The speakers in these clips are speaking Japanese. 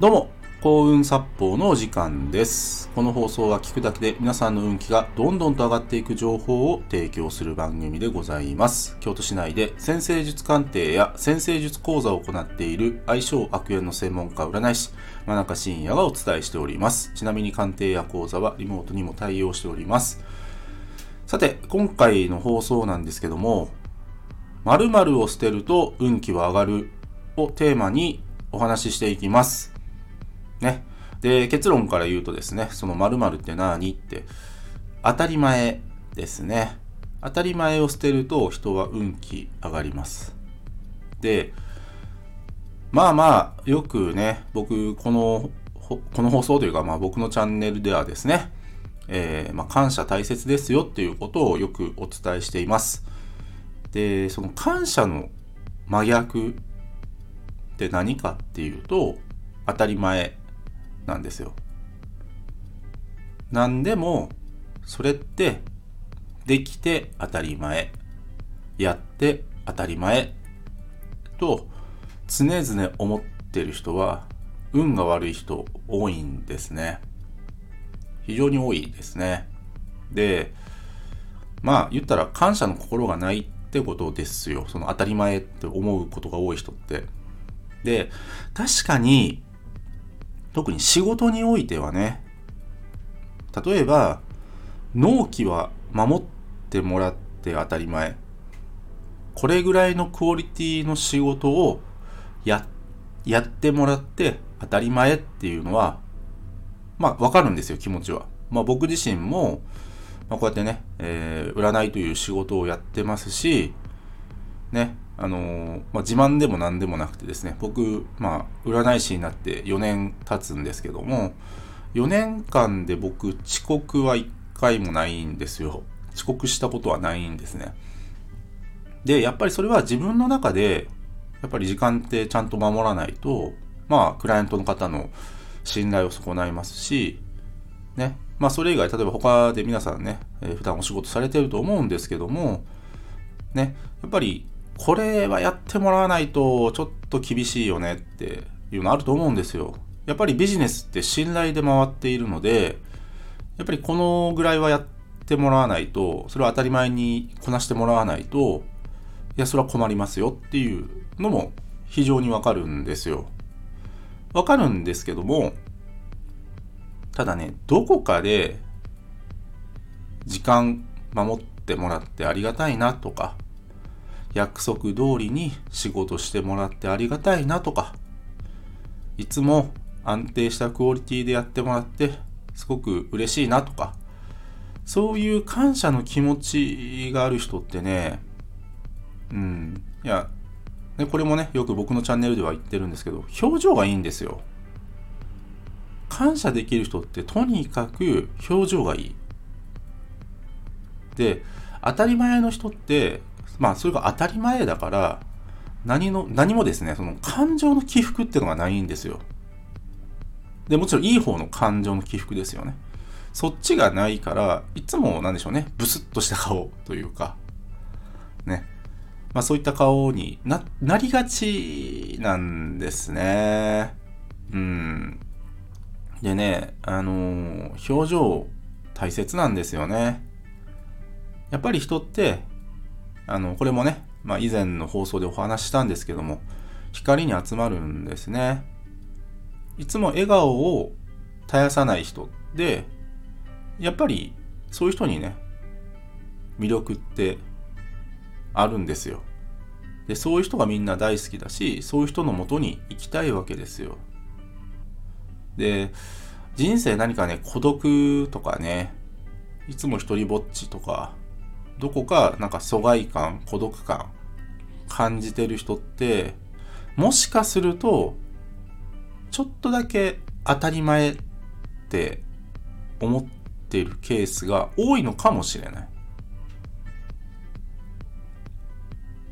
どうも、幸運殺法のお時間です。この放送は聞くだけで皆さんの運気がどんどんと上がっていく情報を提供する番組でございます。京都市内で先生術鑑定や先生術講座を行っている相性悪縁の専門家占い師、真中信也がお伝えしております。ちなみに鑑定や講座はリモートにも対応しております。さて、今回の放送なんですけども、〇〇を捨てると運気は上がるをテーマにお話ししていきます。ね。で、結論から言うとですね、その〇〇って何って、当たり前ですね。当たり前を捨てると人は運気上がります。で、まあまあ、よくね、僕、この、この放送というか、まあ僕のチャンネルではですね、えーまあ、感謝大切ですよっていうことをよくお伝えしています。で、その感謝の真逆って何かっていうと、当たり前なんですよ。なんでも、それって、できて当たり前、やって当たり前と常々思ってる人は、運が悪い人多いんですね。非常に多いですね。で、まあ言ったら感謝の心がないってことですよ。その当たり前って思うことが多い人って。で、確かに、特に仕事においてはね、例えば、納期は守ってもらって当たり前。これぐらいのクオリティの仕事をや、やってもらって当たり前っていうのは、まあわかるんですよ、気持ちは。まあ僕自身も、まあ、こうやってね、えー占いという仕事をやってますし、ね、あのまあ、自慢でも何でもなくてですね、僕、まあ、占い師になって4年経つんですけども、4年間で僕、遅刻は1回もないんですよ。遅刻したことはないんですね。で、やっぱりそれは自分の中で、やっぱり時間ってちゃんと守らないと、まあ、クライアントの方の信頼を損ないますし、ね。まあ、それ以外、例えば他で皆さんね、えー普段お仕事されてると思うんですけども、ね、やっぱり、これはやってもらわないと、ちょっと厳しいよねっていうのあると思うんですよ。やっぱりビジネスって信頼で回っているので、やっぱりこのぐらいはやってもらわないと、それを当たり前にこなしてもらわないと、いや、それは困りますよっていうのも非常にわかるんですよ。わかるんですけども、ただね、どこかで時間守ってもらってありがたいなとか、約束通りに仕事してもらってありがたいなとか、いつも安定したクオリティでやってもらってすごく嬉しいなとか、そういう感謝の気持ちがある人ってね、うん、いや、ね、これもね、よく僕のチャンネルでは言ってるんですけど、表情がいいんですよ。感謝できる人ってとにかく表情がいい。で、当たり前の人って、まあそれが当たり前だから、何の、何もですね、その感情の起伏っていうのがないんですよ。で、もちろんいい方の感情の起伏ですよね。そっちがないから、いつもなんでしょうね、ブスッとした顔というか、ね。まあそういった顔にな、なりがちなんですね。うん。でね、あのー表情大切なんですよね。やっぱり人って、あの、これもね、まあ以前の放送でお話ししたんですけども、光に集まるんですね。いつも笑顔を絶やさない人で、やっぱりそういう人にね、魅力ってあるんですよ。で、そういう人がみんな大好きだし、そういう人のもとに行きたいわけですよ。で、人生何かね、孤独とかね、いつも一人ぼっちとか、どこかなんか疎外感、孤独感感じてる人って、もしかすると、ちょっとだけ当たり前って思ってるケースが多いのかもしれない。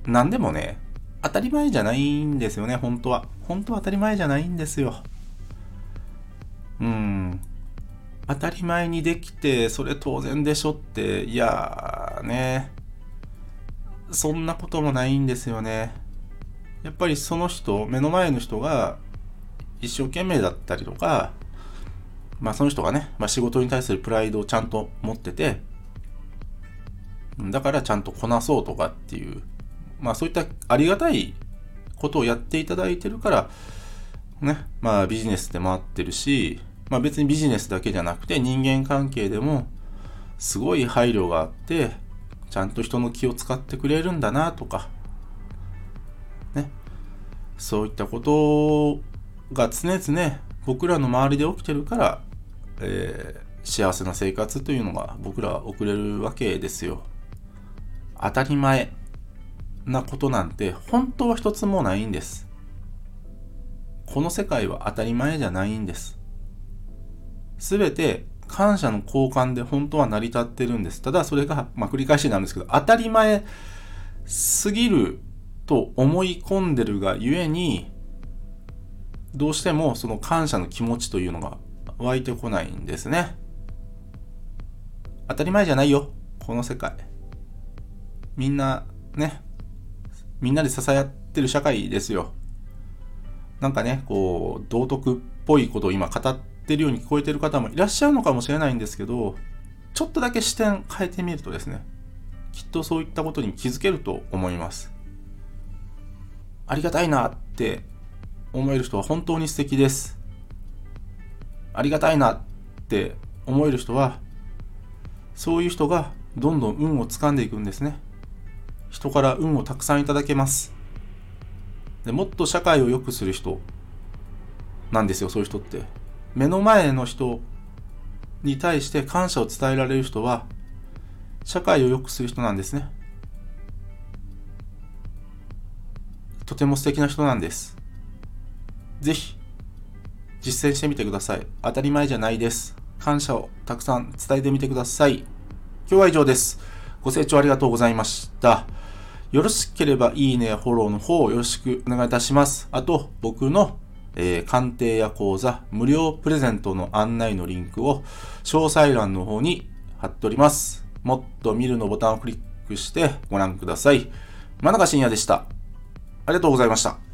なんでもね、当たり前じゃないんですよね、本当は。本当は当たり前じゃないんですよ。うん。当たり前にできて、それ当然でしょって、いやね、そんなこともないんですよね。やっぱりその人、目の前の人が一生懸命だったりとか、まあその人がね、まあ、仕事に対するプライドをちゃんと持ってて、だからちゃんとこなそうとかっていう、まあそういったありがたいことをやっていただいてるから、ね、まあビジネスで回ってるし、まあ別にビジネスだけじゃなくて人間関係でもすごい配慮があって、ちゃんと人の気を使ってくれるんだなとか、ね、そういったことが常々僕らの周りで起きてるから、えー、幸せな生活というのが僕らは送れるわけですよ。当たり前なことなんて本当は一つもないんです。この世界は当たり前じゃないんです。すべて感謝の交換で本当は成り立ってるんです。ただそれが、まあ、繰り返しなんですけど、当たり前すぎると思い込んでるがゆえに、どうしてもその感謝の気持ちというのが湧いてこないんですね。当たり前じゃないよ、この世界。みんな、ね、みんなで支え合ってる社会ですよ。なんかね、こう、道徳っぽいことを今語ってってるように聞こえてる方もいらっしゃるのかもしれないんですけど、ちょっとだけ視点変えてみるとですね、きっとそういったことに気づけると思います。ありがたいなって思える人は本当に素敵です。ありがたいなって思える人は、そういう人がどんどん運を掴んでいくんですね。人から運をたくさんいただけます。でもっと社会を良くする人なんですよ、そういう人って。目の前の人に対して感謝を伝えられる人は、社会を良くする人なんですね。とても素敵な人なんです。ぜひ、実践してみてください。当たり前じゃないです。感謝をたくさん伝えてみてください。今日は以上です。ご清聴ありがとうございました。よろしければいいね、フォローの方よろしくお願いいたします。あと、僕の、えー、鑑定や講座、無料プレゼントの案内のリンクを詳細欄の方に貼っております。もっと見るのボタンをクリックしてご覧ください。真中信也でした。ありがとうございました。